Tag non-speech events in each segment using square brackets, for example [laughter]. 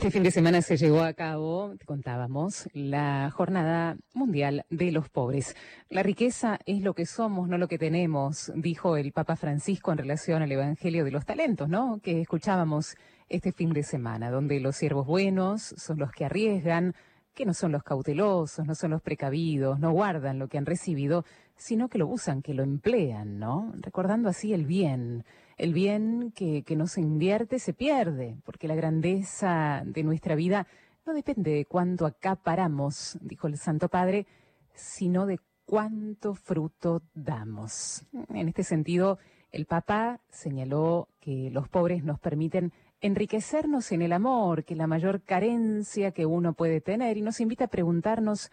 Este fin de semana se llevó a cabo, contábamos, la Jornada Mundial de los Pobres. La riqueza es lo que somos, no lo que tenemos, dijo el Papa Francisco en relación al Evangelio de los Talentos, ¿no? Que escuchábamos este fin de semana, donde los siervos buenos son los que arriesgan, que no son los cautelosos, no son los precavidos, no guardan lo que han recibido, sino que lo usan, que lo emplean, ¿no? Recordando así el bien. El bien que, que no se invierte se pierde, porque la grandeza de nuestra vida no depende de cuánto acaparamos, dijo el Santo Padre, sino de cuánto fruto damos. En este sentido, el Papa señaló que los pobres nos permiten enriquecernos en el amor, que es la mayor carencia que uno puede tener, y nos invita a preguntarnos,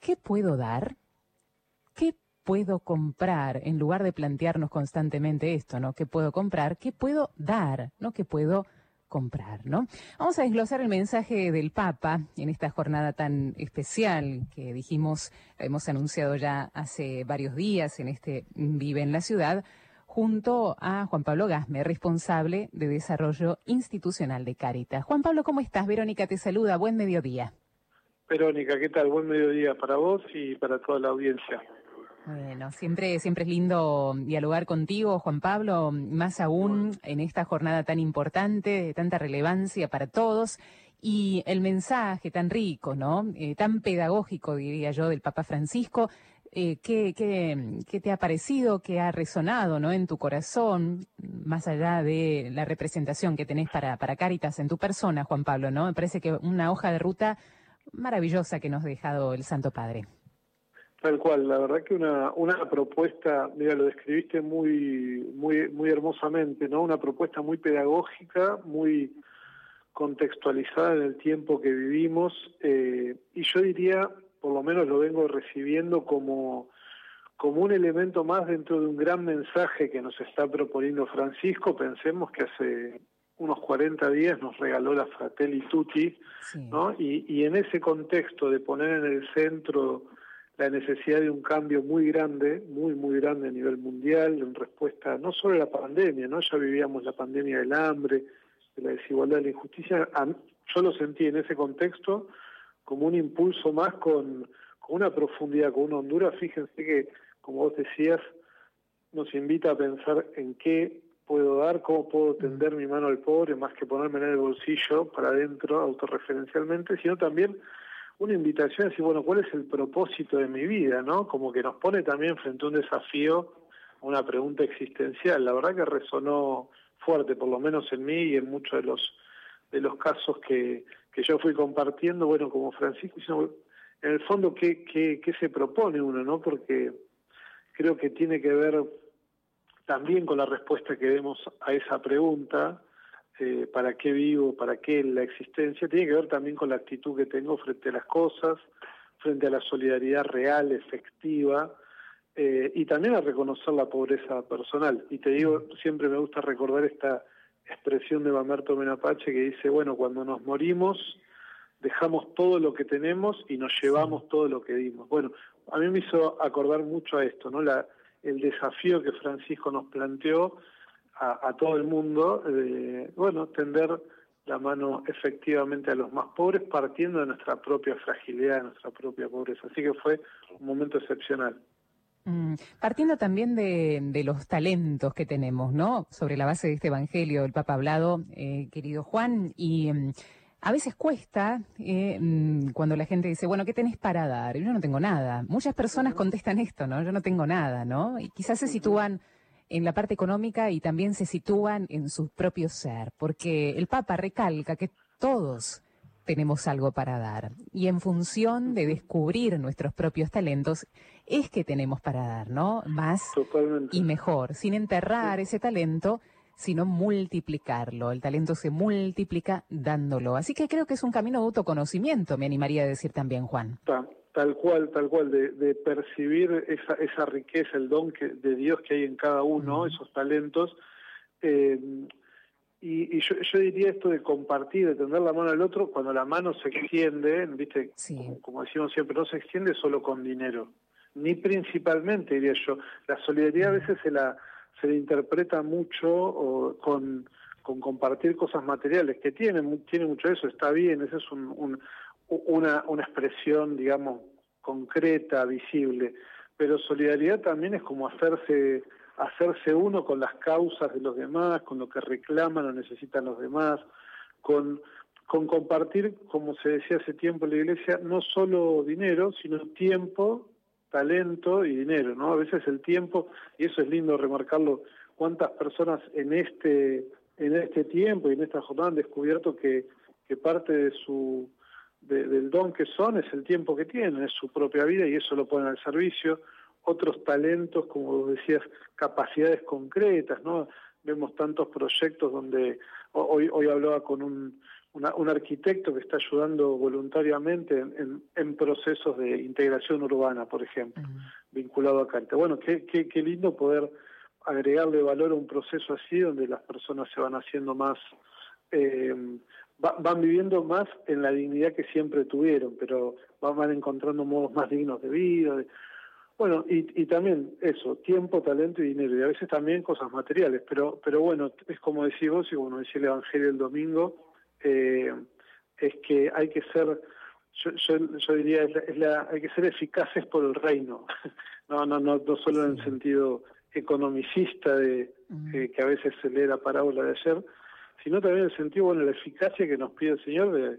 ¿qué puedo dar? ¿Qué puedo comprar? En lugar de plantearnos constantemente esto, ¿no? ¿Qué puedo comprar? ¿Qué puedo dar? ¿No? ¿Qué puedo comprar, ¿no? Vamos a desglosar el mensaje del Papa en esta jornada tan especial que dijimos, hemos anunciado ya hace varios días en este Vive en la Ciudad, junto a Juan Pablo Gasme, responsable de Desarrollo Institucional de Caritas. Juan Pablo, ¿cómo estás? Verónica te saluda, buen mediodía. Verónica, ¿qué tal? Buen mediodía para vos y para toda la audiencia. Bueno, siempre, siempre es lindo dialogar contigo, Juan Pablo, más aún en esta jornada tan importante, de tanta relevancia para todos, y el mensaje tan rico, ¿no? Eh, tan pedagógico, diría yo, del Papa Francisco, eh, ¿qué, qué, te ha parecido, qué ha resonado ¿no? en tu corazón, más allá de la representación que tenés para, para en tu persona, Juan Pablo? ¿no? Me parece que una hoja de ruta maravillosa que nos ha dejado el Santo Padre. Tal cual, la verdad que una, una propuesta, mira, lo describiste muy, muy, muy hermosamente, ¿no? Una propuesta muy pedagógica, muy contextualizada en el tiempo que vivimos, eh, y yo diría por lo menos lo vengo recibiendo como, como un elemento más dentro de un gran mensaje que nos está proponiendo Francisco. Pensemos que hace unos 40 días nos regaló la Fratelli Tutti, ¿no? Y, y en ese contexto de poner en el centro la necesidad de un cambio muy grande, muy, muy grande a nivel mundial, en respuesta no solo a la pandemia, ¿no? Ya vivíamos la pandemia del hambre, de la desigualdad, de la injusticia. Yo lo sentí en ese contexto como un impulso más con, una profundidad, con una Honduras. Fíjense que, como vos decías, nos invita a pensar en qué puedo dar, cómo puedo tender mi mano al pobre, más que ponerme en el bolsillo para adentro autorreferencialmente, sino también una invitación a decir, bueno, ¿cuál es el propósito de mi vida? ¿no? Como que nos pone también frente a un desafío, una pregunta existencial. La verdad que resonó fuerte, por lo menos en mí y en muchos de los de los casos que, que yo fui compartiendo, bueno, como Francisco, en el fondo, ¿qué, qué, qué se propone uno, no? Porque creo que tiene que ver también con la respuesta que demos a esa pregunta, eh, ¿para qué vivo? ¿Para qué la existencia? Tiene que ver también con la actitud que tengo frente a las cosas, frente a la solidaridad real, efectiva, eh, y también a reconocer la pobreza personal. Y te digo, siempre me gusta recordar esta expresión de Mamerto Menapache que dice, bueno, cuando nos morimos dejamos todo lo que tenemos y nos llevamos todo lo que dimos. Bueno, a mí me hizo acordar mucho a esto, ¿no? La, el desafío que Francisco nos planteó a, todo el mundo, de, bueno, tender la mano efectivamente a los más pobres partiendo de nuestra propia fragilidad, de nuestra propia pobreza. Así que fue un momento excepcional. Mm, partiendo también de, los talentos que tenemos, ¿no? Sobre la base de este Evangelio, el Papa ha hablado, eh, querido Juan, y mm, a veces cuesta eh, mm, cuando la gente dice, bueno, ¿qué tenés para dar? Yo no tengo nada. Muchas personas contestan esto, ¿no? Yo no tengo nada, ¿no? Y quizás se sitúan en la parte económica y también se sitúan en su propio ser, porque el Papa recalca que todos tenemos algo para dar. Y en función de descubrir nuestros propios talentos, es que tenemos para dar, ¿no? Más y mejor, sin enterrar ese talento, sino multiplicarlo. El talento se multiplica dándolo. Así que creo que es un camino de autoconocimiento, me animaría a decir también, Juan. Tal, cual, tal cual, de, percibir esa, esa riqueza, el don que, de Dios que hay en cada uno, esos talentos. Eh, y, yo, yo, diría esto de compartir, de tender la mano al otro, cuando la mano se extiende, ¿viste? Como, decimos siempre, no se extiende solo con dinero, ni principalmente, diría yo. La solidaridad a veces se la, se la interpreta mucho o con, con compartir cosas materiales, que tiene, tiene mucho eso, está bien, esa es un, una, una expresión, digamos, concreta, visible, pero solidaridad también es como hacerse hacerse uno con las causas de los demás, con lo que reclaman o necesitan los demás, con, con compartir, como se decía hace tiempo en la iglesia, no solo dinero, sino tiempo, talento y dinero, ¿no? A veces el tiempo, y eso es lindo remarcarlo, cuántas personas en este, en este tiempo y en esta jornada han descubierto que, que parte de su del don que son es el tiempo que tienen, es su propia vida y eso lo ponen al servicio. Otros talentos, como decías, capacidades concretas, ¿no? Vemos tantos proyectos donde hoy, hoy hablaba con un, un arquitecto que está ayudando voluntariamente en, en, procesos de integración urbana, por ejemplo, vinculado a Caritas. Bueno, qué, qué, qué lindo poder agregarle valor a un proceso así donde las personas se van haciendo más, eh, van viviendo más en la dignidad que siempre tuvieron, pero van encontrando modos más dignos de vida. bueno, y, y también eso, tiempo, talento y dinero, y a veces también cosas materiales, pero, pero bueno, es como decís vos y como decía el Evangelio el domingo, eh, es que hay que ser, yo, yo, diría, es la, hay que ser eficaces por el reino, [laughs] no, no, no, no solo en el sentido economicista de eh, que a veces se lee la parábola de ayer, sino también el sentido, bueno, la eficacia que nos pide el Señor de,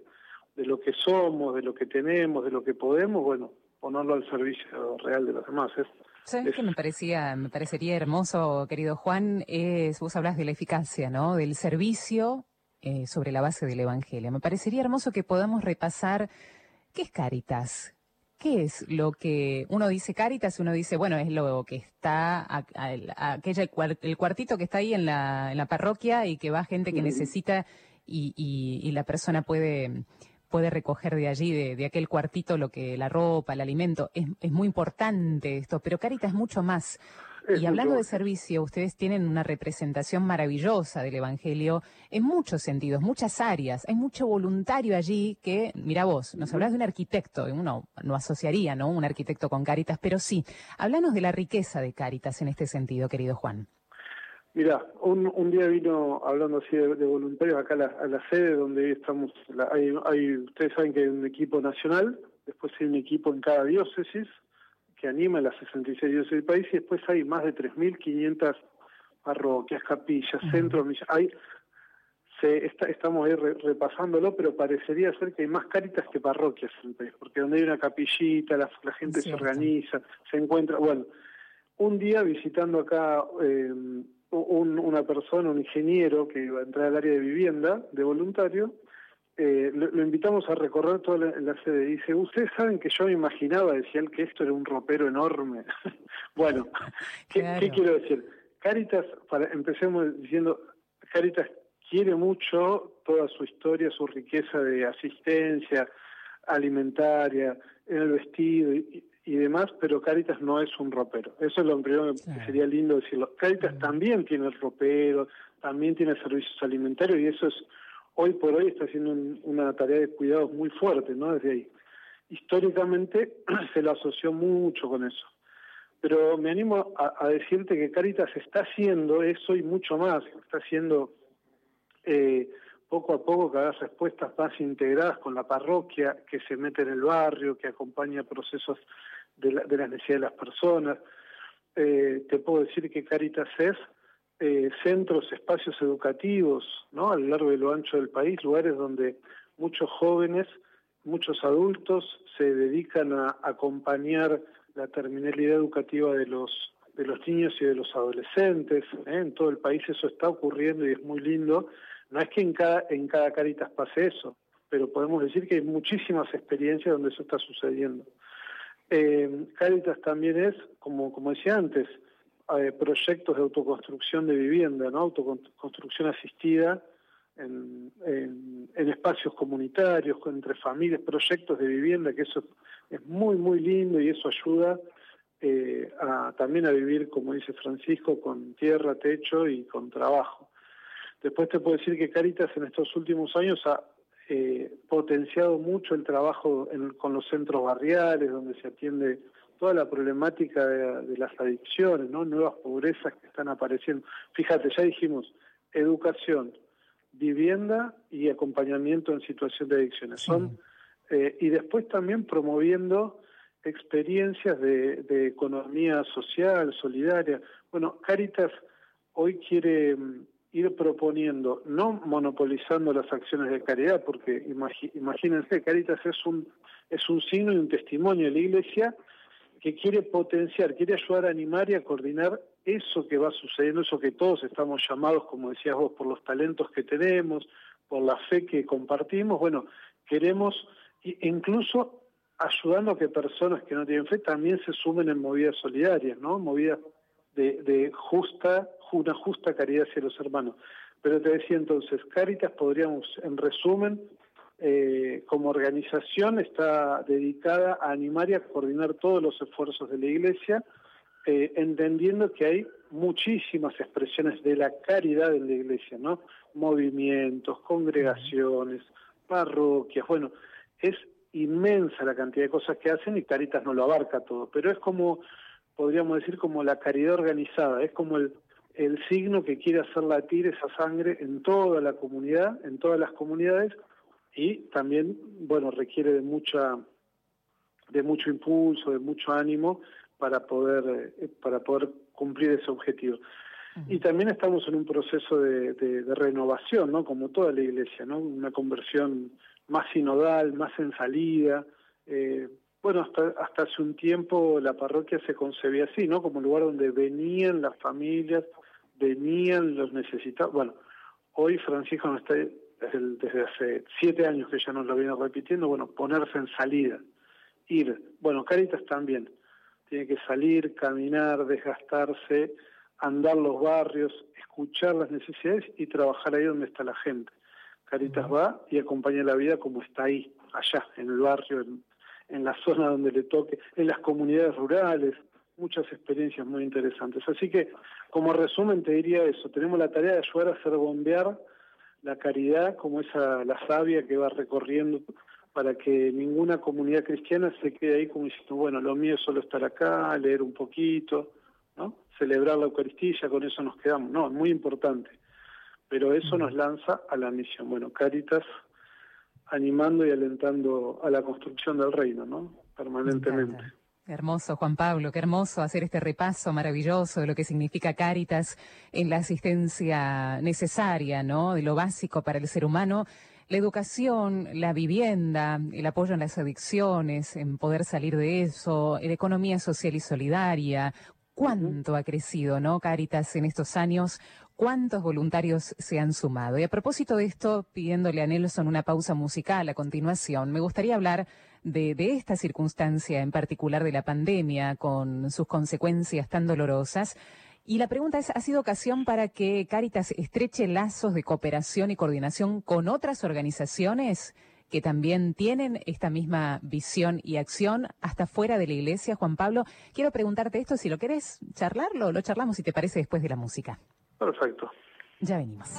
de lo que somos, de lo que tenemos, de lo que podemos, bueno, ponerlo al servicio real de los demás. Es, ¿Sabes qué me parecía, me parecería hermoso, querido Juan? Es, vos hablas de la eficacia, ¿no? Del servicio eh, sobre la base del Evangelio. Me parecería hermoso que podamos repasar qué es Caritas, ¿Qué es lo que uno dice Caritas? Uno dice, bueno, es lo que está, aquella, el cuartito que está ahí en la, en la parroquia y que va gente que necesita y, y, la persona puede, puede recoger de allí, de, de, aquel cuartito, lo que la ropa, el alimento. Es, es muy importante esto, pero Caritas es mucho más. Y hablando de servicio, ustedes tienen una representación maravillosa del Evangelio en muchos sentidos, muchas áreas. Hay mucho voluntario allí que, mira vos, nos hablas de un arquitecto, uno no asociaría, ¿no? Un arquitecto con Cáritas, pero sí. Háblanos de la riqueza de Cáritas en este sentido, querido Juan. Mira, un, un, día vino hablando así de, voluntarios acá a la, sede donde estamos. hay, hay, ustedes saben que hay un equipo nacional, después hay un equipo en cada diócesis, que anima las 66 diócesis del país y después hay más de 3.500 parroquias, capillas, centros, hay, se, está, estamos ahí repasándolo, pero parecería ser que hay más caritas que parroquias en el país, porque donde hay una capillita, la, gente se organiza, se encuentra, bueno, un día visitando acá eh, un, una persona, un ingeniero que iba a entrar al área de vivienda de voluntario, eh, lo, invitamos a recorrer toda la, sede. Dice, ustedes saben que yo me imaginaba, decía él, que esto era un ropero enorme. [laughs] bueno, [laughs] ¿qué, quiero decir? Caritas, para, empecemos diciendo, Caritas quiere mucho toda su historia, su riqueza de asistencia alimentaria, en el vestido y, demás, pero Caritas no es un ropero. Eso es lo primero que sería lindo decirlo. Caritas también tiene el ropero, también tiene servicios alimentarios y eso es hoy por hoy está haciendo una tarea de cuidados muy fuerte, ¿no? Desde ahí. Históricamente [clears throat] se lo asoció mucho con eso. Pero me animo a, decirte que Caritas está haciendo eso y mucho más. Está haciendo eh, poco a poco cada vez respuestas más integradas con la parroquia, que se mete en el barrio, que acompaña procesos de, la, de las necesidades de las personas. Eh, te puedo decir que Caritas es eh, centros, espacios educativos, ¿no? A lo largo y lo ancho del país, lugares donde muchos jóvenes, muchos adultos se dedican a acompañar la terminalidad educativa de los de los niños y de los adolescentes. ¿eh? En todo el país eso está ocurriendo y es muy lindo. No es que en cada en cada Caritas pase eso, pero podemos decir que hay muchísimas experiencias donde eso está sucediendo. Eh, Caritas también es, como, como decía antes, eh, proyectos de autoconstrucción de vivienda, ¿no? autoconstrucción asistida en, espacios comunitarios, entre familias, proyectos de vivienda, que eso es muy, muy lindo y eso ayuda eh, a, también a vivir, como dice Francisco, con tierra, techo y con trabajo. Después te puedo decir que Caritas en estos últimos años ha eh, potenciado mucho el trabajo con los centros barriales, donde se atiende toda la problemática de, las adicciones, ¿no? nuevas pobrezas que están apareciendo. Fíjate, ya dijimos educación, vivienda y acompañamiento en situación de adicciones. Son eh, y después también promoviendo experiencias de, de, economía social, solidaria. Bueno, Caritas hoy quiere mm, ir proponiendo, no monopolizando las acciones de caridad, porque imagínense, Caritas es un, es un signo y un testimonio de la Iglesia que quiere potenciar, quiere ayudar a animar y a coordinar eso que va sucediendo, eso que todos estamos llamados, como decías vos, por los talentos que tenemos, por la fe que compartimos, bueno, queremos incluso ayudando a que personas que no tienen fe también se sumen en movidas solidarias, ¿no? Movidas de, de justa, una justa caridad hacia los hermanos. Pero te decía entonces, Caritas podríamos, en resumen, eh, como organización está dedicada a animar y a coordinar todos los esfuerzos de la Iglesia, eh, entendiendo que hay muchísimas expresiones de la caridad en la Iglesia, ¿no? Movimientos, congregaciones, parroquias, bueno, es inmensa la cantidad de cosas que hacen y Caritas no lo abarca todo, pero es como, podríamos decir, como la caridad organizada, es como el, el signo que quiere hacer latir esa sangre en toda la comunidad, en todas las comunidades, y también, bueno, requiere de mucha de mucho impulso, de mucho ánimo para poder eh, para poder cumplir ese objetivo. Y también estamos en un proceso de, de, renovación, ¿no? Como toda la iglesia, ¿no? Una conversión más sinodal, más en salida. Eh, bueno, hasta, hasta hace un tiempo la parroquia se concebía así, ¿no? Como un lugar donde venían las familias, venían los necesitados. Bueno, hoy Francisco no está desde, hace siete años que ya nos lo viene repitiendo, bueno, ponerse en salida, ir. Bueno, Caritas también. Tiene que salir, caminar, desgastarse, andar los barrios, escuchar las necesidades y trabajar ahí donde está la gente. Caritas va y acompaña la vida como está ahí, allá, en el barrio, en, en la zona donde le toque, en las comunidades rurales, muchas experiencias muy interesantes. Así que, como resumen, te diría eso, tenemos la tarea de ayudar a hacer bombear la caridad como esa la savia que va recorriendo para que ninguna comunidad cristiana se quede ahí como diciendo, bueno, lo mío es solo estar acá, leer un poquito, ¿no? Celebrar la Eucaristía, con eso nos quedamos. No, es muy importante. Pero eso nos lanza a la misión. Bueno, Caritas animando y alentando a la construcción del reino, ¿no? Permanentemente. Hermoso, Juan Pablo, qué hermoso hacer este repaso maravilloso de lo que significa Cáritas en la asistencia necesaria, ¿no? De lo básico para el ser humano. La educación, la vivienda, el apoyo en las adicciones, en poder salir de eso, la economía social y solidaria. ¿Cuánto ha crecido, no, Cáritas, en estos años? ¿Cuántos voluntarios se han sumado? Y a propósito de esto, pidiéndole a Nelson una pausa musical a continuación, me gustaría hablar de, esta circunstancia en particular de la pandemia, con sus consecuencias tan dolorosas. Y la pregunta es, ¿ha sido ocasión para que Caritas estreche lazos de cooperación y coordinación con otras organizaciones que también tienen esta misma visión y acción hasta fuera de la iglesia? Juan Pablo, quiero preguntarte esto, si lo querés charlarlo, lo charlamos si te parece después de la música. Perfecto. Ya venimos.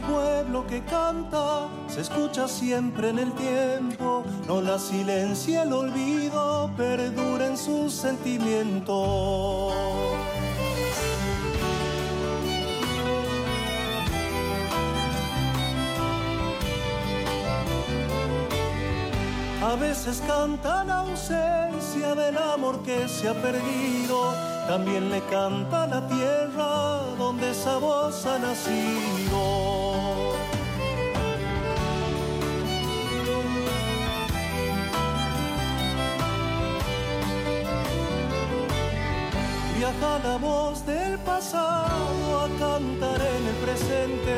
Pueblo que canta se escucha siempre en el tiempo, no la silencia el olvido, perdura en sus sentimientos. A veces canta la ausencia del amor que se ha perdido, también le canta la tierra donde esa voz ha nacido. Viaja la voz del pasado a cantar en el presente,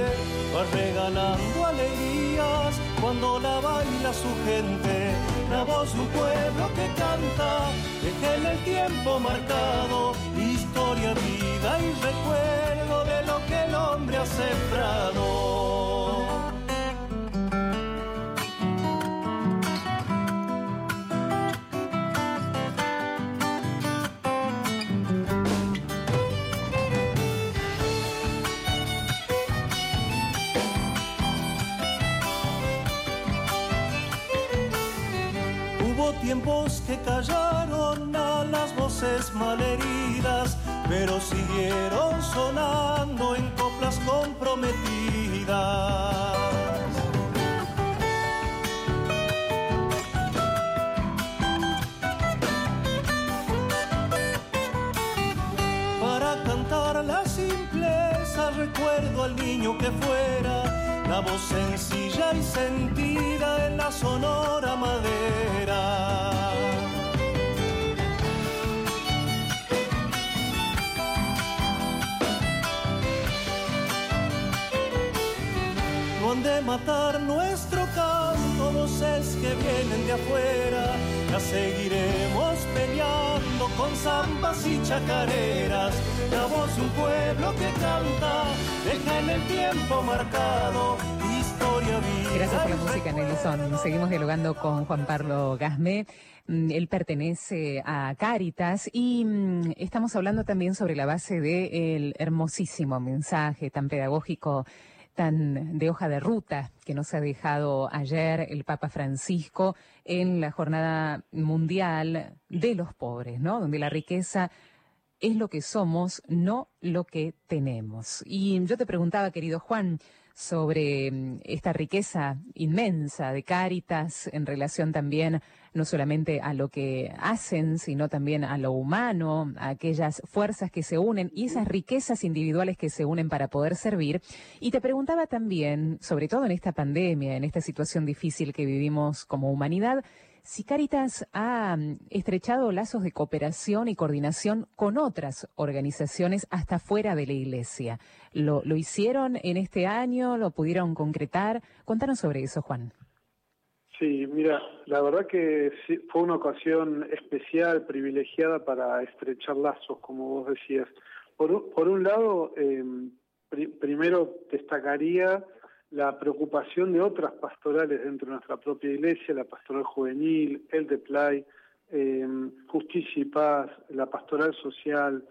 va regalando alegrías cuando la baila su gente. La voz un pueblo que canta, deja en el tiempo marcado, historia, vida y recuerdo de lo que el hombre ha sembrado. Que callaron a las voces malheridas, pero siguieron sonando en coplas comprometidas. Para cantar la simpleza recuerdo al niño que fuera la voz sencilla y sentida en la sonora madera. De matar nuestro canto, voces que vienen de afuera, la seguiremos peleando con zambas y chacareras, la voz de un pueblo que canta deja en el tiempo marcado historia viva. Gracias por la música, Nelson. Seguimos dialogando con Juan Pablo Gasmé. Mm, Él pertenece a Cáritas y mm, estamos hablando también sobre la base del hermosísimo mensaje tan pedagógico tan de hoja de ruta que nos ha dejado ayer el Papa Francisco en la Jornada Mundial de los Pobres, ¿no? Donde la riqueza es lo que somos, no lo que tenemos. Y yo te preguntaba, querido Juan, sobre mm, esta riqueza inmensa de Cáritas en relación también no solamente a lo que hacen, sino también a lo humano, a aquellas fuerzas que se unen y esas riquezas individuales que se unen para poder servir. Y te preguntaba también, sobre todo en esta pandemia, en esta situación difícil que vivimos como humanidad, si Caritas ha mm, estrechado lazos de cooperación y coordinación con otras organizaciones hasta fuera de la Iglesia. ¿Lo, lo hicieron en este año? ¿Lo pudieron concretar? Contanos sobre eso, Juan. Sí, mira, la verdad que fue una ocasión especial, privilegiada para estrechar lazos, como vos decías. Por, por un lado, eh, primero destacaría la preocupación de otras pastorales dentro de nuestra propia iglesia, la pastoral juvenil, el de Play, eh, Justicia y Paz, la pastoral social.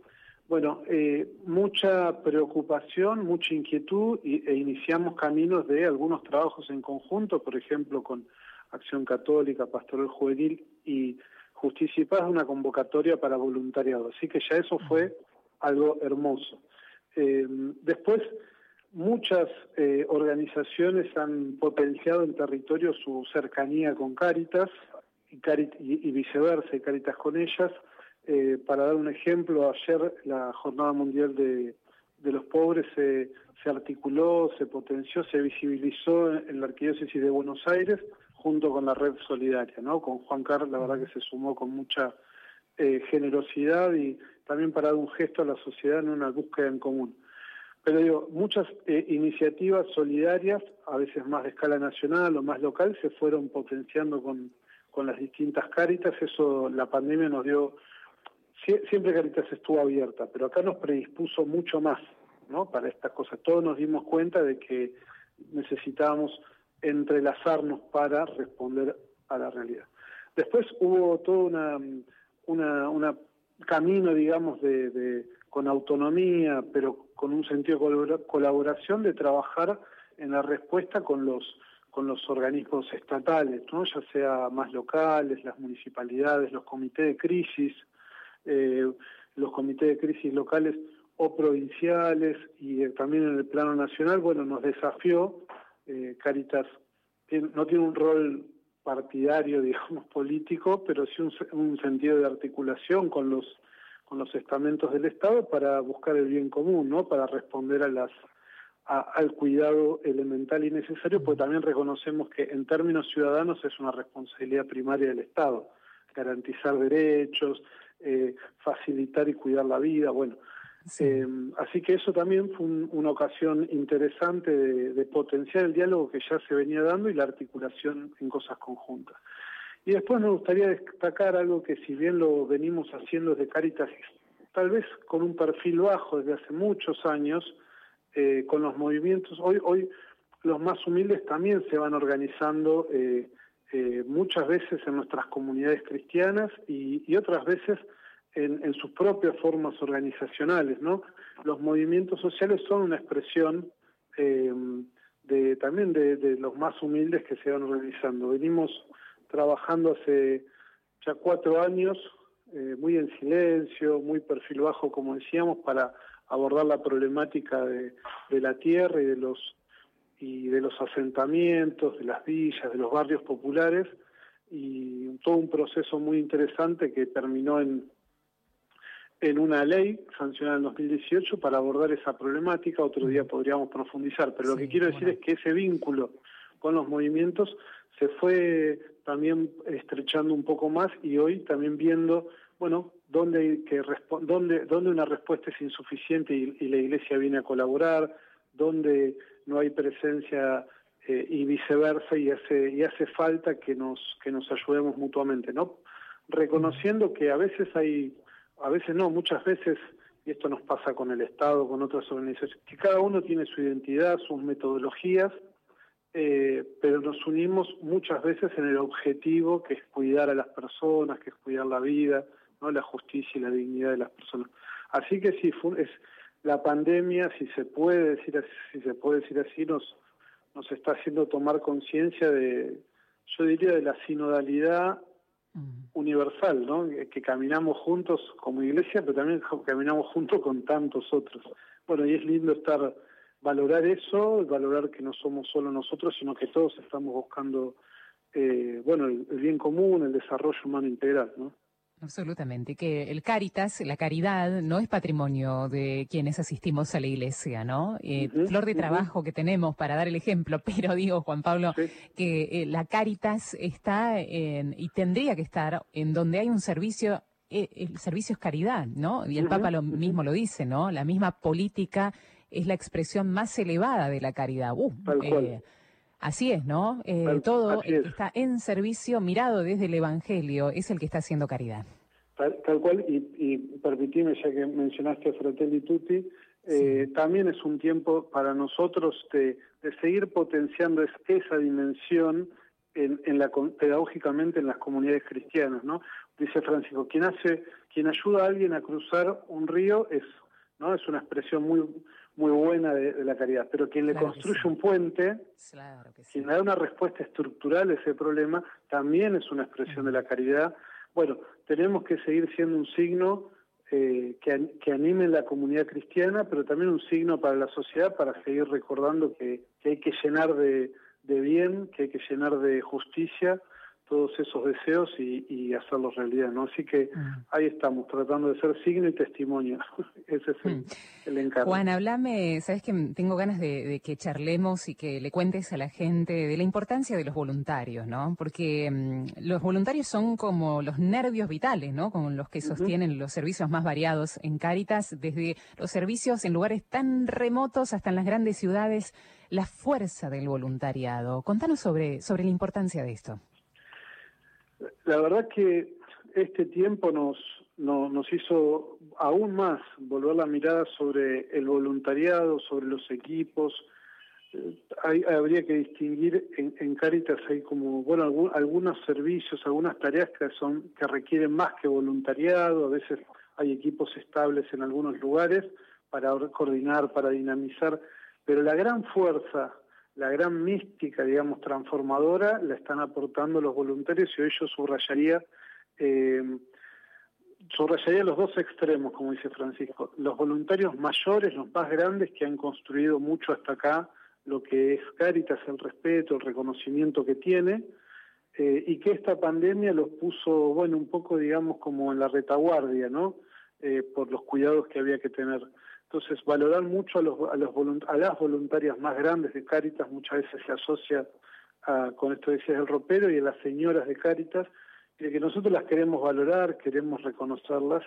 Bueno, eh, mucha preocupación, mucha inquietud e iniciamos caminos de algunos trabajos en conjunto, por ejemplo, con Acción Católica, Pastoral Juvenil y Justicia y Paz, una convocatoria para voluntariado. Así que ya eso fue algo hermoso. Eh, después, Muchas eh, organizaciones han potenciado en territorio su cercanía con Cáritas y, viceversa, y Cáritas con ellas. Eh, para dar un ejemplo, ayer la Jornada Mundial de, los Pobres se, articuló, se potenció, se visibilizó en, la Arquidiócesis de Buenos Aires junto con la Red Solidaria, ¿no? Con Juan Carlos, la verdad que se sumó con mucha eh, generosidad y también para dar un gesto a la sociedad en una búsqueda en común. Pero digo, muchas eh, iniciativas solidarias, a veces más de escala nacional o más local, se fueron potenciando con, con las distintas cáritas. Eso la pandemia nos dio, siempre Caritas estuvo abierta, pero acá nos predispuso mucho más ¿no? para estas cosas. Todos nos dimos cuenta de que necesitábamos entrelazarnos para responder a la realidad. Después hubo todo una, una, una camino, digamos, de con autonomía, pero con un sentido de colaboración de trabajar en la respuesta con los con los organismos estatales, ¿no? ya sea más locales, las municipalidades, los comités de crisis, eh, los comités de crisis locales o provinciales y eh, también en el plano nacional, bueno, nos desafió, eh, Caritas no tiene un rol partidario, [laughs] digamos, político, pero sí un, un sentido de articulación con los con los estamentos del Estado para buscar el bien común, ¿no? Para responder a las al cuidado elemental y necesario, pues también reconocemos que en términos ciudadanos es una responsabilidad primaria del Estado, garantizar derechos, eh, facilitar y cuidar la vida, bueno. Eh, así que eso también fue una ocasión interesante de, de potenciar el diálogo que ya se venía dando y la articulación en cosas conjuntas. Y después me gustaría destacar algo que si bien lo venimos haciendo desde Caritas, tal vez con un perfil bajo desde hace muchos años, eh, con los movimientos, hoy, hoy los más humildes también se van organizando eh, eh, muchas veces en nuestras comunidades cristianas y, otras veces en, sus propias formas organizacionales, ¿no? Los movimientos sociales son una expresión de también de, de, los más humildes que se van organizando. Venimos trabajando hace, ya cuatro años, eh, muy en silencio, muy perfil bajo, como decíamos, para abordar la problemática de, de la tierra y de los y de los asentamientos, de las villas, de los barrios populares, y todo un proceso muy interesante que terminó en, en una ley sancionada en 2018 para abordar esa problemática. Otro día podríamos profundizar, pero lo que quiero decir es que ese vínculo con los movimientos se fue también estrechando un poco más y hoy también viendo, bueno, dónde, que dónde una respuesta es insuficiente y, la Iglesia viene a colaborar, dónde no hay presencia eh, y viceversa y hace, y hace falta que nos, que nos ayudemos mutuamente, ¿no? Reconociendo que a veces hay a veces no, muchas veces, y esto nos pasa con el Estado, con otras organizaciones, que cada uno tiene su identidad, sus metodologías, eh, pero nos unimos muchas veces en el objetivo que es cuidar a las personas, que es cuidar la vida, no la justicia y la dignidad de las personas. Así que sí, es la pandemia, si se puede decir así, si se puede decir así, nos nos está haciendo tomar conciencia de, yo diría, de la sinodalidad universal, ¿no? Que caminamos juntos como iglesia, pero también caminamos juntos con tantos otros. Bueno, y es lindo estar, valorar eso, valorar que no somos solo nosotros, sino que todos estamos buscando, eh, bueno, el bien común, el desarrollo humano integral, ¿no? Absolutamente, que el Caritas, la caridad, no es patrimonio de quienes asistimos a la iglesia, ¿no? Eh, flor de trabajo que tenemos para dar el ejemplo, [laughs] pero digo, Juan Pablo, que eh, la Caritas está en, y tendría que estar en donde hay un servicio, eh, el servicio es caridad, ¿no? Y el Papa lo mismo lo dice, ¿no? La misma política es la expresión más elevada de la caridad. Uh, Así es, ¿no? Eh, todo el que está en servicio, mirado desde el Evangelio, es el que está haciendo caridad. Tal, cual, y, y permitime, ya que mencionaste a Fratelli Tutti, eh, también es un tiempo para nosotros de, seguir potenciando esa dimensión en, en la, pedagógicamente en las comunidades cristianas, ¿no? Dice Francisco, quien hace, quien ayuda a alguien a cruzar un río es, ¿no? Es una expresión muy muy buena de, la caridad, pero quien le construye un puente, quien le da una respuesta estructural a ese problema, también es una expresión de la caridad. Bueno, tenemos que seguir siendo un signo eh, que, que, anime la comunidad cristiana, pero también un signo para la sociedad para seguir recordando que, que hay que llenar de, de bien, que hay que llenar de justicia todos esos deseos y, hacerlos realidad, ¿no? Así que mm. ahí estamos, tratando de ser signo y testimonio. [laughs] Ese es el, mm. encargo. Juan, hablame, sabes que tengo ganas de, que charlemos y que le cuentes a la gente de la importancia de los voluntarios, ¿no? Porque mm, los voluntarios son como los nervios vitales, ¿no? Con los que sostienen los servicios más variados en Cáritas, desde los servicios en lugares tan remotos hasta en las grandes ciudades, la fuerza del voluntariado. Contanos sobre, sobre la importancia de esto. La verdad que este tiempo nos, hizo aún más volver la mirada sobre el voluntariado, sobre los equipos. Eh, habría que distinguir en, Caritas hay como bueno algunos servicios, algunas tareas que son que requieren más que voluntariado. A veces hay equipos estables en algunos lugares para coordinar, para dinamizar, pero la gran fuerza la gran mística, digamos, transformadora la están aportando los voluntarios y hoy yo subrayaría, eh, subrayaría los dos extremos, como dice Francisco, los voluntarios mayores, los más grandes que han construido mucho hasta acá lo que es Caritas, el respeto, el reconocimiento que tiene, eh, y que esta pandemia los puso, bueno, un poco, digamos, como en la retaguardia, ¿no? Eh, por los cuidados que había que tener. Entonces, valorar mucho a, las voluntarias más grandes de Cáritas, muchas veces se asocia con esto decías del ropero y a las señoras de Cáritas, y que nosotros las queremos valorar, queremos reconocerlas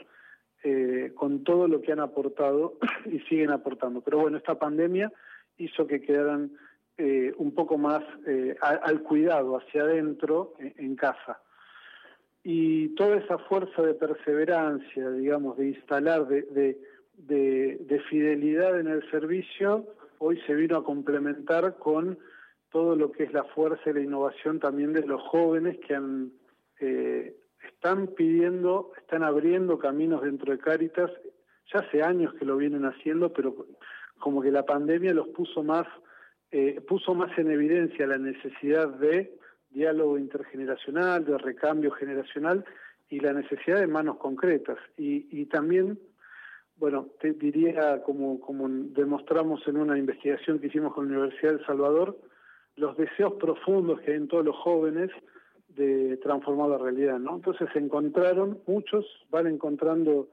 eh, con todo lo que han aportado [clears throat] y siguen aportando. Pero bueno, esta pandemia hizo que quedaran eh, un poco más eh, al cuidado hacia adentro en casa y toda esa fuerza de perseverancia, digamos, de instalar, de, de, fidelidad en el servicio, hoy se vino a complementar con todo lo que es la fuerza y la innovación también de los jóvenes que han, eh, están pidiendo, están abriendo caminos dentro de Cáritas, ya hace años que lo vienen haciendo, pero como que la pandemia los puso más, eh, puso más en evidencia la necesidad de, diálogo intergeneracional, de recambio generacional y la necesidad de manos concretas. Y, y también, bueno, te diría, como, como demostramos en una investigación que hicimos con la Universidad de El Salvador, los deseos profundos que hay en todos los jóvenes de transformar la realidad, ¿no? Entonces encontraron, muchos van encontrando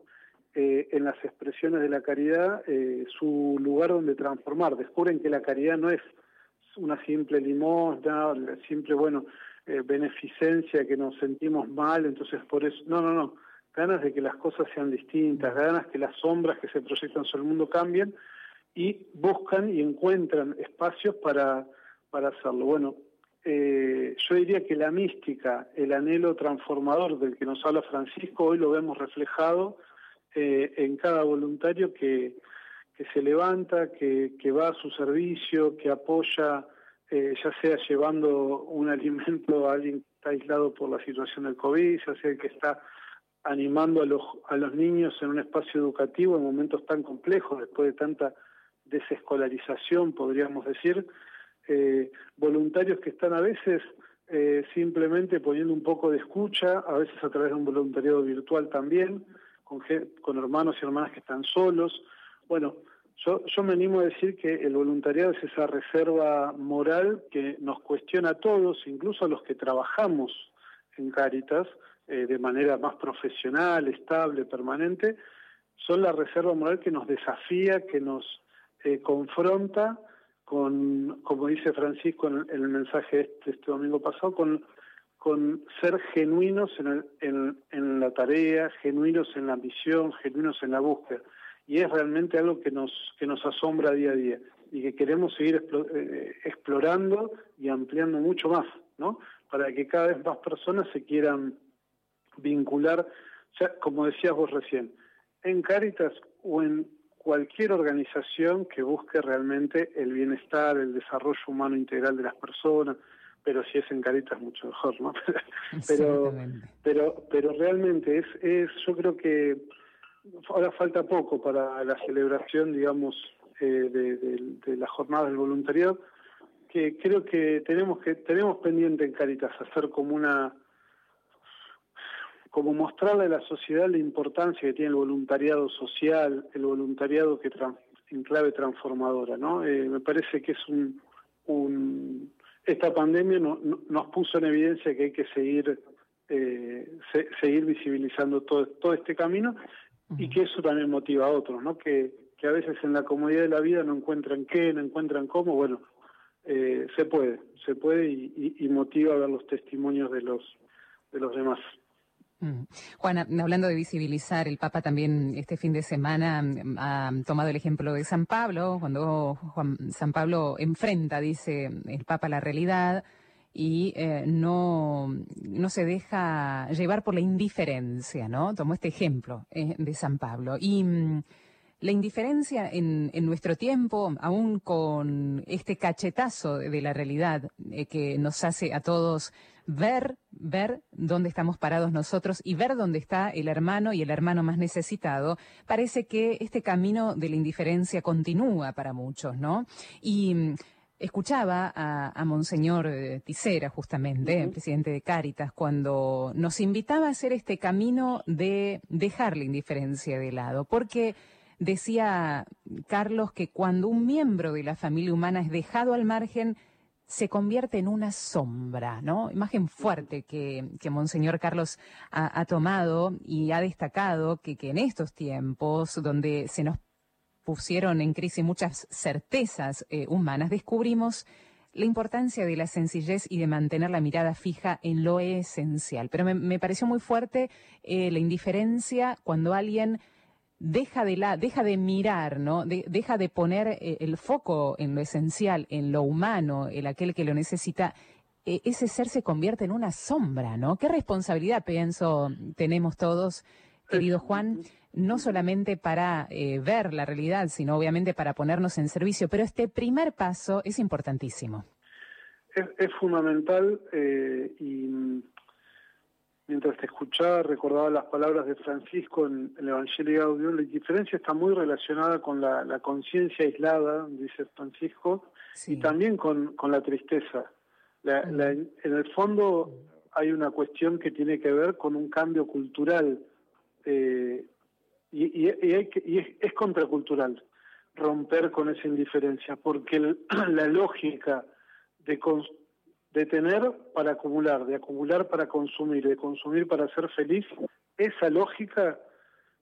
eh, en las expresiones de la caridad eh, su lugar donde transformar, descubren que la caridad no es una simple limosna, simple, bueno, eh, beneficencia que nos sentimos mal, entonces por eso, no, no, no, ganas de que las cosas sean distintas, ganas que las sombras que se proyectan sobre el mundo cambien y buscan y encuentran espacios para, para hacerlo. Bueno, eh, yo diría que la mística, el anhelo transformador del que nos habla Francisco, hoy lo vemos reflejado eh, en cada voluntario que, que se levanta, que, que, va a su servicio, que apoya, eh, ya sea llevando un [laughs] alimento a alguien que está aislado por la situación del COVID, ya sea el que está animando a los, a los niños en un espacio educativo en momentos tan complejos, después de tanta desescolarización, podríamos decir, eh, voluntarios que están a veces eh, simplemente poniendo un poco de escucha, a veces a través de un voluntariado virtual también, con, con hermanos y hermanas que están solos. Bueno, yo, yo me animo a decir que el voluntariado es esa reserva moral que nos cuestiona a todos, incluso a los que trabajamos en Cáritas, eh, de manera más profesional, estable, permanente, son la reserva moral que nos desafía, que nos eh, confronta con, como dice Francisco en el, mensaje este, este domingo pasado, con, con ser genuinos en, en, la tarea, genuinos en la misión, genuinos en la búsqueda. Y es realmente algo que nos, que nos asombra día a día y que queremos seguir eh, explorando y ampliando mucho más, ¿no? Para que cada vez más personas se quieran vincular, ya, como decías vos recién, en Cáritas o en cualquier organización que busque realmente el bienestar, el desarrollo humano integral de las personas, pero si es en Caritas mucho mejor, ¿no? [laughs] pero, pero, pero realmente es, es, yo creo que ahora falta poco para la celebración, digamos, eh, de, de, la jornada del voluntariado, que creo que tenemos que tenemos pendiente en Caritas hacer como una como mostrarle a la sociedad la importancia que tiene el voluntariado social, el voluntariado que en clave transformadora, ¿no? Eh, me parece que es un, un esta pandemia nos puso en evidencia que hay que seguir eh, seguir visibilizando todo, todo este camino y que eso también motiva a otros, ¿no? Que, que a veces en la comodidad de la vida no encuentran qué, no encuentran cómo, bueno, eh, se puede, se puede y, y, y motiva a ver los testimonios de los de los demás. Mm. Juana, hablando de visibilizar, el Papa también este fin de semana mm, ha tomado el ejemplo de San Pablo, cuando Juan, San Pablo enfrenta, dice el Papa, la realidad y eh, no, no se deja llevar por la indiferencia, ¿no? Tomó este ejemplo eh, de San Pablo. Y mm, la indiferencia en, en, nuestro tiempo, aún con este cachetazo de la realidad eh, que nos hace a todos ver, ver dónde estamos parados nosotros y ver dónde está el hermano y el hermano más necesitado, parece que este camino de la indiferencia continúa para muchos, ¿no? Y mm, escuchaba a, Monseñor eh, Tisera, justamente, el presidente de Cáritas, cuando nos invitaba a hacer este camino de dejar la indiferencia de lado, porque decía Carlos que cuando un miembro de la familia humana es dejado al margen, se convierte en una sombra, ¿no? Imagen fuerte que, que Monseñor Carlos ha, tomado y ha destacado que, que en estos tiempos donde se nos pusieron en crisis muchas certezas eh, humanas, descubrimos la importancia de la sencillez y de mantener la mirada fija en lo esencial. Pero me, pareció muy fuerte eh, la indiferencia cuando alguien deja de, la, deja de mirar, ¿no? deja de poner eh, el foco en lo esencial, en lo humano, en aquel que lo necesita. E, ese ser se convierte en una sombra, ¿no? Qué responsabilidad, pienso, tenemos todos, querido Juan, no solamente para eh, ver la realidad, sino obviamente para ponernos en servicio. Pero este primer paso es importantísimo. Es, fundamental eh, y mientras te escuchaba, recordaba las palabras de Francisco en el Evangelio Audio, la diferencia está muy relacionada con la, conciencia aislada, dice Francisco, y también con, con, la tristeza. en el fondo hay una cuestión que tiene que ver con un cambio cultural eh, y, es, contracultural romper con esa indiferencia, porque [clears throat] la lógica de, de tener para acumular, de acumular para consumir, de consumir para ser feliz, esa lógica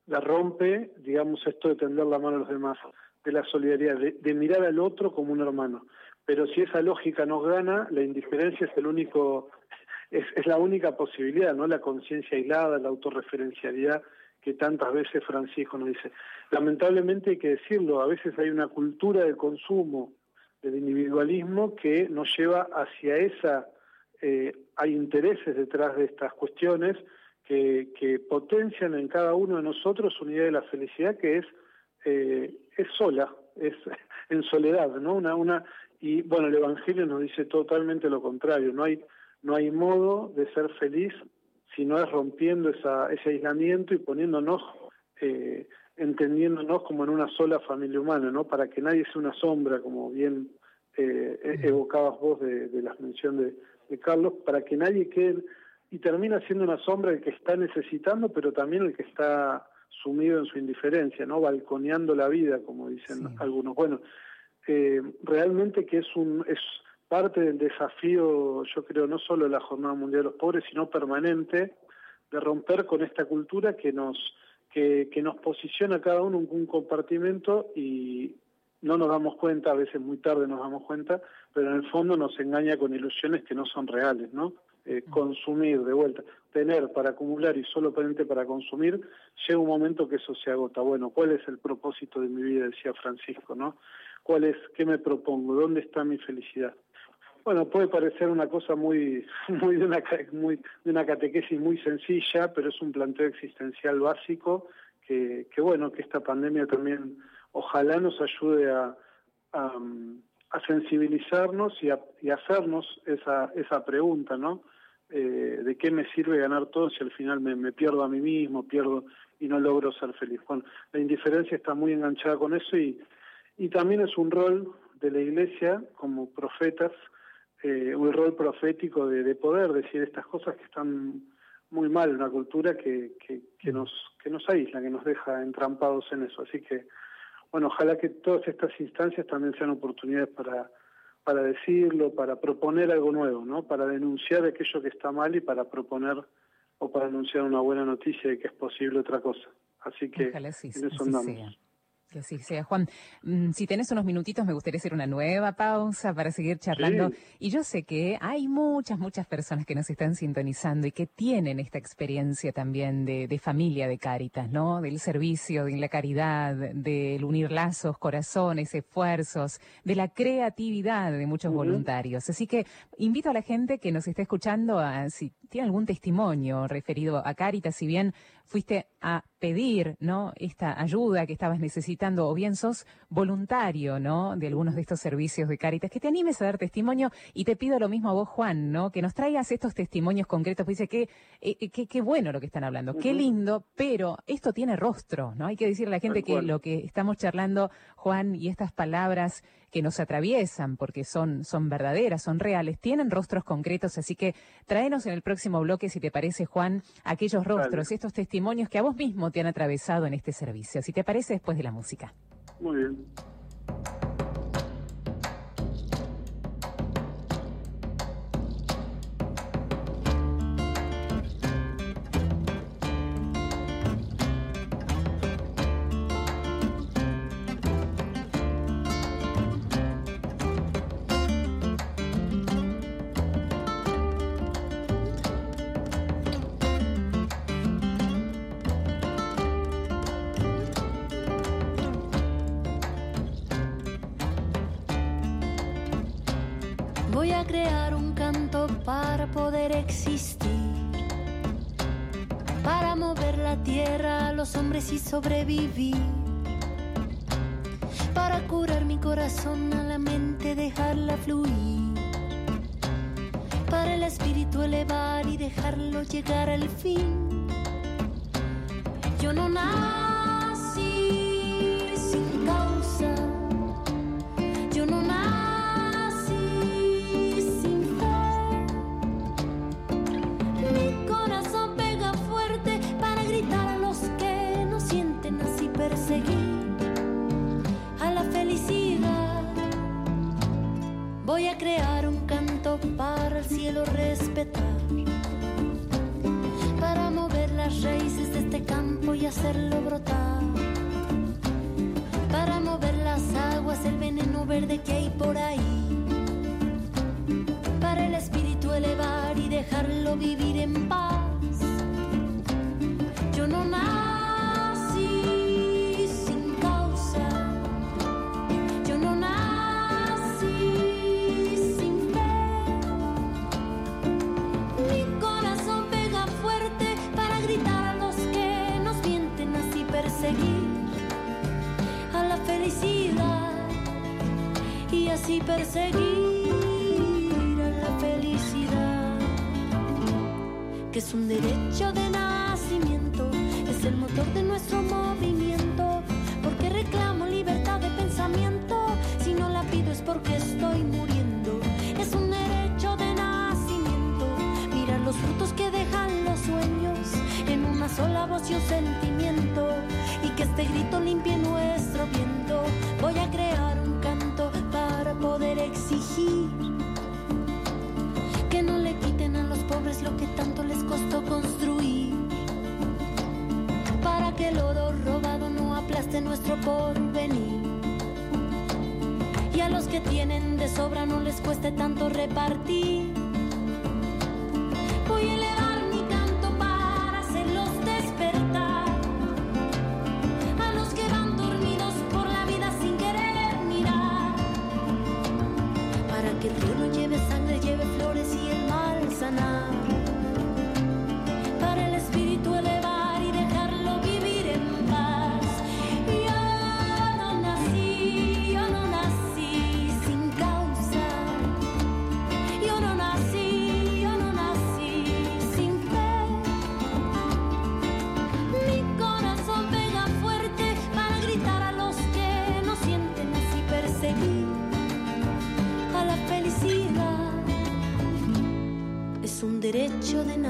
la rompe, digamos, esto de tender la mano a los demás, de la solidaridad, de, mirar al otro como un hermano. Pero si esa lógica nos gana, la indiferencia es el único, es, es la única posibilidad, ¿no? La conciencia aislada, la autorreferencialidad que tantas veces Francisco nos dice. Lamentablemente hay que decirlo, a veces hay una cultura de consumo, del individualismo que nos lleva hacia esa, eh, hay intereses detrás de estas cuestiones que, que, potencian en cada uno de nosotros una idea de la felicidad que es, eh, es sola, es [laughs] en soledad, ¿no? Una, una, y bueno, el Evangelio nos dice totalmente lo contrario, no hay, no hay modo de ser feliz si no es rompiendo esa, ese aislamiento y poniéndonos, eh, entendiéndonos como en una sola familia humana, ¿no? Para que nadie sea una sombra, como bien eh, evocabas vos de, la mención de, de, Carlos, para que nadie quede, y termina siendo una sombra el que está necesitando, pero también el que está sumido en su indiferencia, ¿no? Balconeando la vida, como dicen algunos. Bueno, eh, realmente que es un es parte del desafío, yo creo, no solo de la Jornada Mundial de los Pobres, sino permanente, de romper con esta cultura que nos, que, que nos posiciona cada uno en un compartimento y no nos damos cuenta, a veces muy tarde nos damos cuenta, pero en el fondo nos engaña con ilusiones que no son reales, ¿no? Eh, consumir de vuelta, tener para acumular y solo para consumir, llega un momento que eso se agota. Bueno, ¿cuál es el propósito de mi vida? Decía Francisco, ¿no? ¿Cuál es, qué me propongo? ¿Dónde está mi felicidad? Bueno, puede parecer una cosa muy, [laughs] muy de una, muy, de una catequesis muy sencilla, pero es un planteo existencial básico que, que bueno, que esta pandemia también ojalá nos ayude a, a, sensibilizarnos y a, y hacernos esa, esa pregunta, ¿no? Eh, de qué me sirve ganar todo si al final me, pierdo a mí mismo, pierdo y no logro ser feliz. Bueno, la indiferencia está muy enganchada con eso y, y también es un rol de la Iglesia como profetas eh, un rol profético de, poder decir estas cosas que están muy mal, una cultura que, que, nos, que nos aísla, que nos deja entrampados en eso. Así que, bueno, ojalá que todas estas instancias también sean oportunidades para, para decirlo, para proponer algo nuevo, ¿no? Para denunciar aquello que está mal y para proponer o para anunciar una buena noticia de que es posible otra cosa. Así que en eso andamos. Que así sea. Juan, mm, si tenés unos minutitos, me gustaría hacer una nueva pausa para seguir charlando. Y yo sé que hay muchas, muchas personas que nos están sintonizando y que tienen esta experiencia también de, familia de Cáritas, ¿no? Del servicio, de la caridad, del unir lazos, corazones, esfuerzos, de la creatividad de muchos voluntarios. Así que invito a la gente que nos esté escuchando a, si tiene algún testimonio referido a Cáritas, si bien fuiste a pedir, ¿no? Esta ayuda que estabas necesitando, o bien sos voluntario, ¿no? De algunos de estos servicios de Caritas, que te animes a dar testimonio y te pido lo mismo a vos, Juan, ¿no? Que nos traigas estos testimonios concretos. Pues dice que eh, eh, qué bueno lo que están hablando, qué lindo, pero esto tiene rostro, ¿no? Hay que decirle a la gente que lo que estamos charlando, Juan, y estas palabras que nos atraviesan, porque son, son verdaderas, son reales, tienen rostros concretos, así que tráenos en el próximo bloque, si te parece, Juan, aquellos rostros, estos testimonios que a vos mismo te han atravesado en este servicio. Si te parece, después de la música. Muy bien. Y sobrevivir. Para curar mi corazón a la mente, dejarla fluir. Para el espíritu elevar y dejarlo llegar al fin. Yo no nací verde que hay por ahí. Para el espíritu elevar y dejarlo vivir en paz.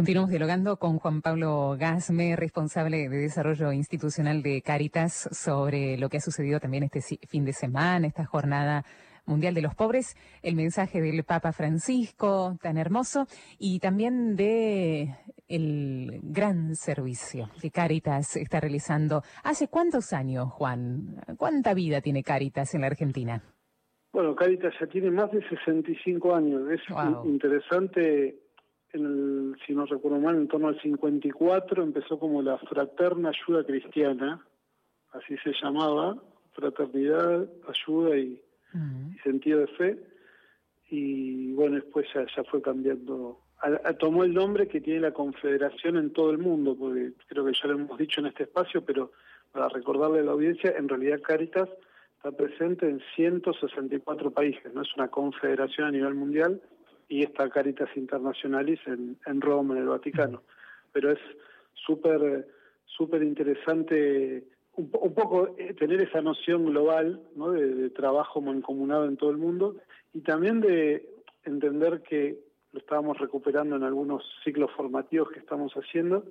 Continuamos dialogando con Juan Pablo Gasme, responsable de desarrollo institucional de Caritas, sobre lo que ha sucedido también este fin de semana, esta jornada mundial de los pobres, el mensaje del Papa Francisco, tan hermoso, y también de el gran servicio que Caritas está realizando. ¿Hace cuántos años, Juan? ¿Cuánta vida tiene Caritas en la Argentina? Bueno, Caritas ya tiene más de 65 años. Es Wow. interesante, en el, si no recuerdo mal, en torno al 54 empezó como la Fraterna Ayuda Cristiana, así se llamaba, fraternidad, ayuda y, y sentido de fe. Y bueno, después ya, ya fue cambiando. Tomó el nombre que tiene la Confederación en todo el mundo, porque creo que ya lo hemos dicho en este espacio, pero para recordarle a la audiencia, en realidad Caritas está presente en 164 países, no es una confederación a nivel mundial y está Caritas Internationalis en, Roma, en el Vaticano. Pero es súper súper interesante un, poco eh, tener esa noción global ¿no? de, de trabajo mancomunado en todo el mundo y también de entender que lo estábamos recuperando en algunos ciclos formativos que estamos haciendo,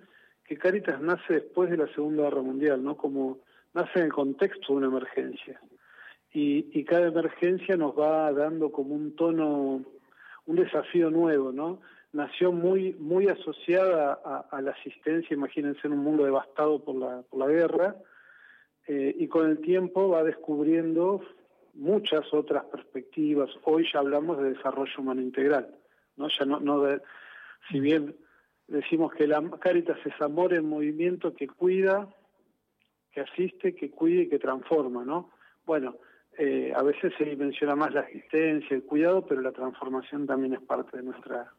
que Caritas nace después de la Segunda Guerra Mundial, ¿no? Como nace en el contexto de una emergencia. Y, cada emergencia nos va dando como un tono, un desafío nuevo, ¿no? Nació muy, muy asociada a, la asistencia, imagínense en un mundo devastado por la, por la guerra, eh, y con el tiempo va descubriendo muchas otras perspectivas. Hoy ya hablamos de desarrollo humano integral, ¿no? Ya no, si bien decimos que la Caritas es amor en movimiento que cuida, que asiste, que cuida y que transforma, ¿no? Bueno, eh, a veces se menciona más la asistencia, el cuidado, pero la transformación también es parte de nuestra...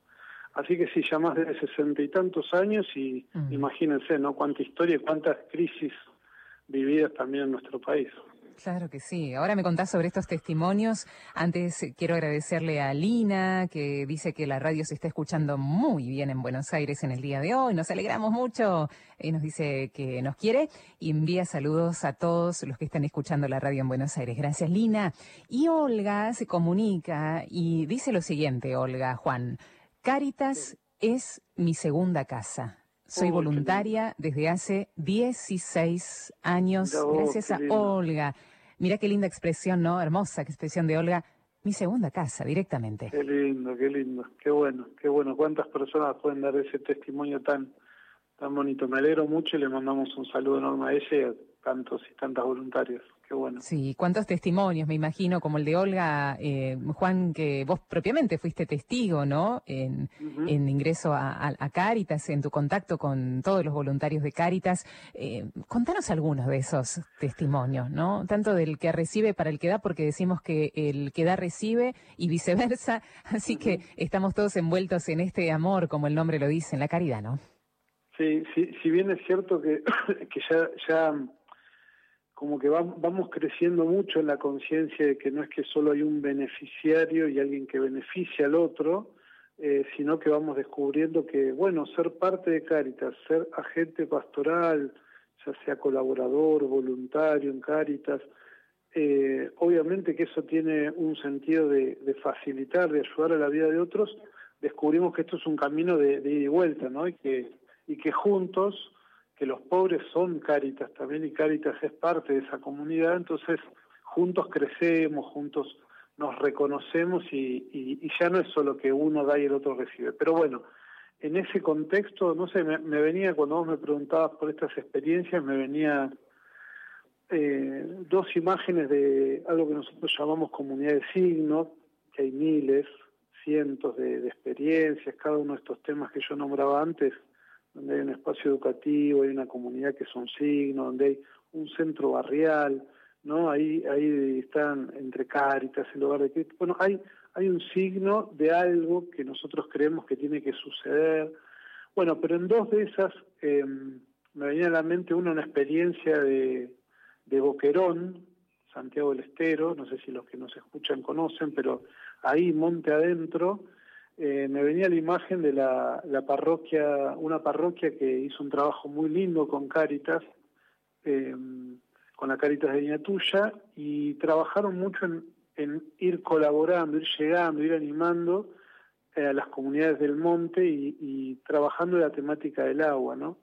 Así que sí, ya más de sesenta y tantos años y mm. imagínense, ¿no? Cuánta historia y cuántas crisis vividas también en nuestro país. Claro que sí. Ahora me contás sobre estos testimonios. Antes eh, quiero agradecerle a Lina, que dice que la radio se está escuchando muy bien en Buenos Aires en el día de hoy. Nos alegramos mucho. Y nos dice que nos quiere y envía saludos a todos los que están escuchando la radio en Buenos Aires. Gracias, Lina. Y Olga se comunica y dice lo siguiente, Olga, Juan. Caritas es mi segunda casa. Soy voluntaria desde hace 16 años, gracias a Olga. Mira qué linda expresión, ¿no? Hermosa expresión de Olga. Mi segunda casa, directamente. Qué lindo, qué lindo, qué bueno, qué bueno. ¿Cuántas personas pueden dar ese testimonio tan, tan bonito? Me alegro mucho y le mandamos un saludo enorme a ella y a tantos y tantas voluntarias bueno. Sí, cuántos testimonios, me imagino, como el de Olga, eh, Juan, que vos propiamente fuiste testigo, ¿no? En, ingreso a, Cáritas, en tu contacto con todos los voluntarios de Cáritas. Eh, contanos algunos de esos testimonios, ¿no? Tanto del que recibe para el que da, porque decimos que el que da recibe y viceversa. [laughs] Así que estamos todos envueltos en este amor, como el nombre lo dice, en la caridad, ¿no? Sí, sí si bien es cierto que, [coughs] que ya, ya como que vamos creciendo mucho en la conciencia de que no es que solo hay un beneficiario y alguien que beneficia al otro, eh, sino que vamos descubriendo que, bueno, ser parte de Cáritas, ser agente pastoral, ya sea colaborador, voluntario en Cáritas, eh, obviamente que eso tiene un sentido de, facilitar, de ayudar a la vida de otros, descubrimos que esto es un camino de, ida y vuelta, ¿no? Y que juntos que los pobres son Cáritas también y Cáritas es parte de esa comunidad, entonces juntos crecemos, juntos nos reconocemos y, ya no es solo que uno da y el otro recibe. Pero bueno, en ese contexto, no sé, me, venía, cuando vos me preguntabas por estas experiencias, me venía eh, dos imágenes de algo que nosotros llamamos comunidad de signo, que hay miles, cientos de experiencias, cada uno de estos temas que yo nombraba antes donde hay un espacio educativo, hay una comunidad que son signos, donde hay un centro barrial, ¿no? Ahí, ahí están entre Cáritas, el hogar de Cristo. Bueno, hay, hay un signo de algo que nosotros creemos que tiene que suceder. Bueno, pero en dos de esas eh, me venía a la mente una, una experiencia de, de Boquerón, Santiago del Estero, no sé si los que nos escuchan conocen, pero ahí, monte adentro, eh, me venía la imagen de la, parroquia, una parroquia que hizo un trabajo muy lindo con Cáritas, eh, con la Cáritas de Iñatuya, y trabajaron mucho en, ir colaborando, ir llegando, ir animando eh, a las comunidades del monte y, trabajando la temática del agua, ¿no?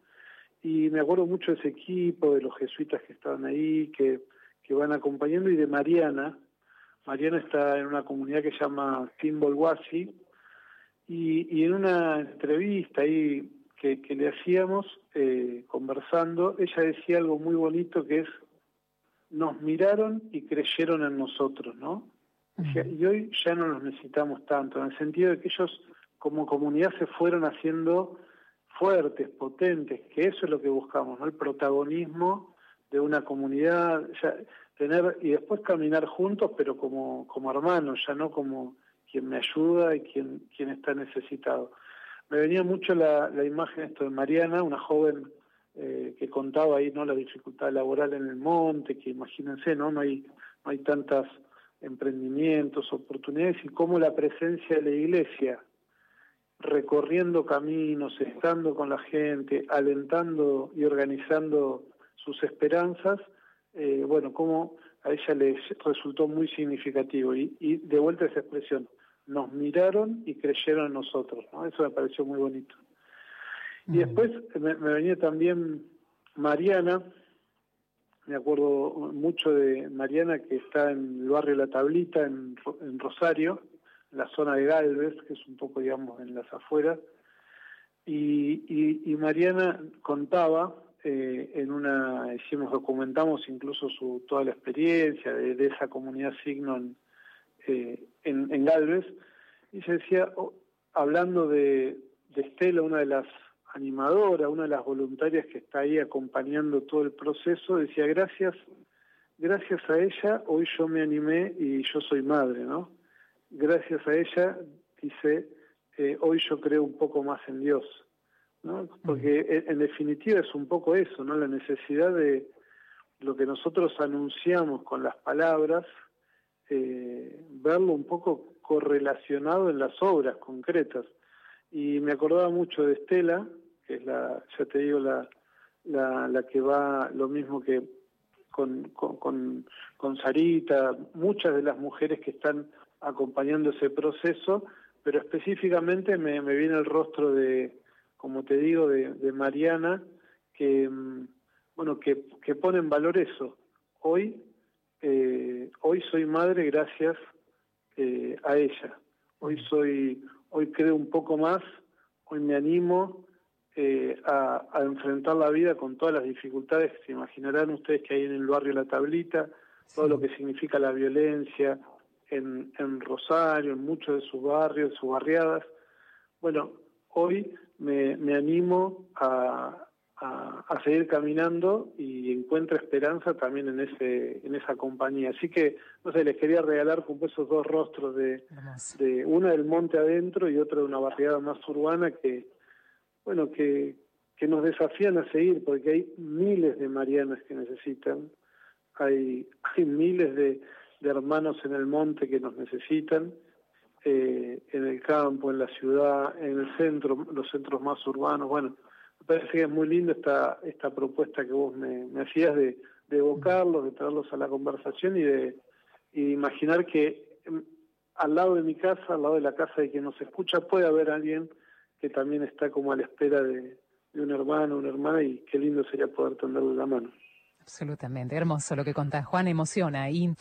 Y me acuerdo mucho de ese equipo, de los jesuitas que estaban ahí, que, que van acompañando, y de Mariana. Mariana está en una comunidad que se llama Timbolwasi, y, en una entrevista ahí que, le hacíamos, eh, conversando, ella decía algo muy bonito que es, nos miraron y creyeron en nosotros, ¿no? y hoy ya no los necesitamos tanto, en el sentido de que ellos como comunidad se fueron haciendo fuertes, potentes, que eso es lo que buscamos, ¿no? El protagonismo de una comunidad, tener y después caminar juntos, pero como, como hermanos, ya no como quien me ayuda y quien, quien está necesitado. me venía mucho la, la imagen esto de Mariana, una joven eh, que contaba ahí no la dificultad laboral en el monte, que imagínense, no, no hay, no hay tantos emprendimientos, oportunidades, y cómo la presencia de la iglesia, recorriendo caminos, estando con la gente, alentando y organizando sus esperanzas, eh, bueno, cómo a ella les resultó muy significativo. Y, y de vuelta esa expresión, nos miraron y creyeron en nosotros, ¿no? Eso me pareció muy bonito. Y después me, venía también Mariana, me acuerdo mucho de Mariana que está en el barrio La Tablita, en, Rosario, en la zona de Galvez, que es un poco, digamos, en las afueras. Y, Mariana contaba eh, en una, hicimos, documentamos incluso su toda la experiencia de, esa comunidad signo en, eh, en, Galvez, y se decía, oh, hablando de, de Estela, una de las animadora, una de las voluntarias que está ahí acompañando todo el proceso, decía, gracias, gracias a ella hoy yo me animé y yo soy madre, ¿no? Gracias a ella, dice, eh, hoy yo creo un poco más en Dios, ¿no? Porque en, definitiva es un poco eso, ¿no? La necesidad de lo que nosotros anunciamos con las palabras, eh, verlo un poco correlacionado en las obras concretas. Y me acordaba mucho de Estela, que es la, ya te digo, la, la, que va lo mismo que con, con, con, Sarita, muchas de las mujeres que están acompañando ese proceso, pero específicamente me, me viene el rostro de, como te digo, de, de Mariana, que, mm, bueno, que, que pone en valor eso. Hoy, eh, hoy soy madre gracias eh, a ella. Hoy soy, hoy creo un poco más, hoy me animo, eh, a, enfrentar la vida con todas las dificultades que se imaginarán ustedes que hay en el barrio La Tablita, todo lo que significa la violencia en, en Rosario, en muchos de sus barrios, sus barriadas. Bueno, hoy me, me animo a, a, seguir caminando y encuentro esperanza también en ese en esa compañía. Así que, no sé, les quería regalar como esos dos rostros de, de una del monte adentro y otra de una barriada más urbana que bueno, que, que nos desafían a seguir, porque hay miles de Marianas que necesitan, hay, hay miles de, hermanos en el monte que nos necesitan, eh, en el campo, en la ciudad, en el centro, los centros más urbanos. Bueno, parece que es muy linda esta, esta propuesta que vos me, hacías de, de evocarlos, de traerlos a la conversación y de, imaginar que mm, al lado de mi casa, al lado de la casa de quien nos escucha, puede haber alguien que también está como a la espera de, un hermano, una hermana, y qué lindo sería poder tenderle la mano. Absolutamente, hermoso lo que contás, Juan, emociona. Y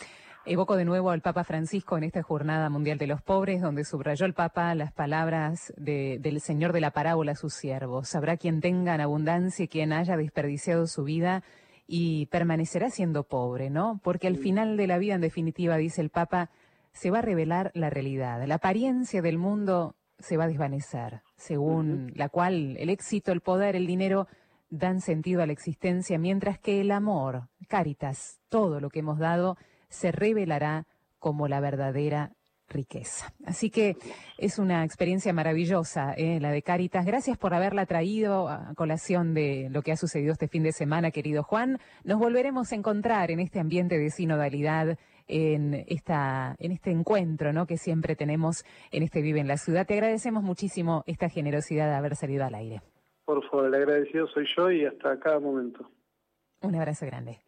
evoco de nuevo al Papa Francisco en esta Jornada Mundial de los Pobres, donde subrayó el Papa las palabras del Señor de la parábola a sus siervos. Habrá quien tenga en abundancia y quien haya desperdiciado su vida y permanecerá siendo pobre, ¿no? Porque al final de la vida, en definitiva, dice el Papa, se va a revelar la realidad. La apariencia del mundo se va a desvanecer, según la cual el éxito, el poder, el dinero dan sentido a la existencia, mientras que el amor, caritas, todo lo que hemos dado, se revelará como la verdadera riqueza. Así que es una experiencia maravillosa ¿eh? la de Caritas. Gracias por haberla traído a colación de lo que ha sucedido este fin de semana, querido Juan. Nos volveremos a encontrar en este ambiente de sinodalidad en, esta, en este encuentro ¿no? que siempre tenemos en este Vive en la Ciudad. Te agradecemos muchísimo esta generosidad de haber salido al aire. Por favor, el agradecido soy yo y hasta cada momento. Un abrazo grande.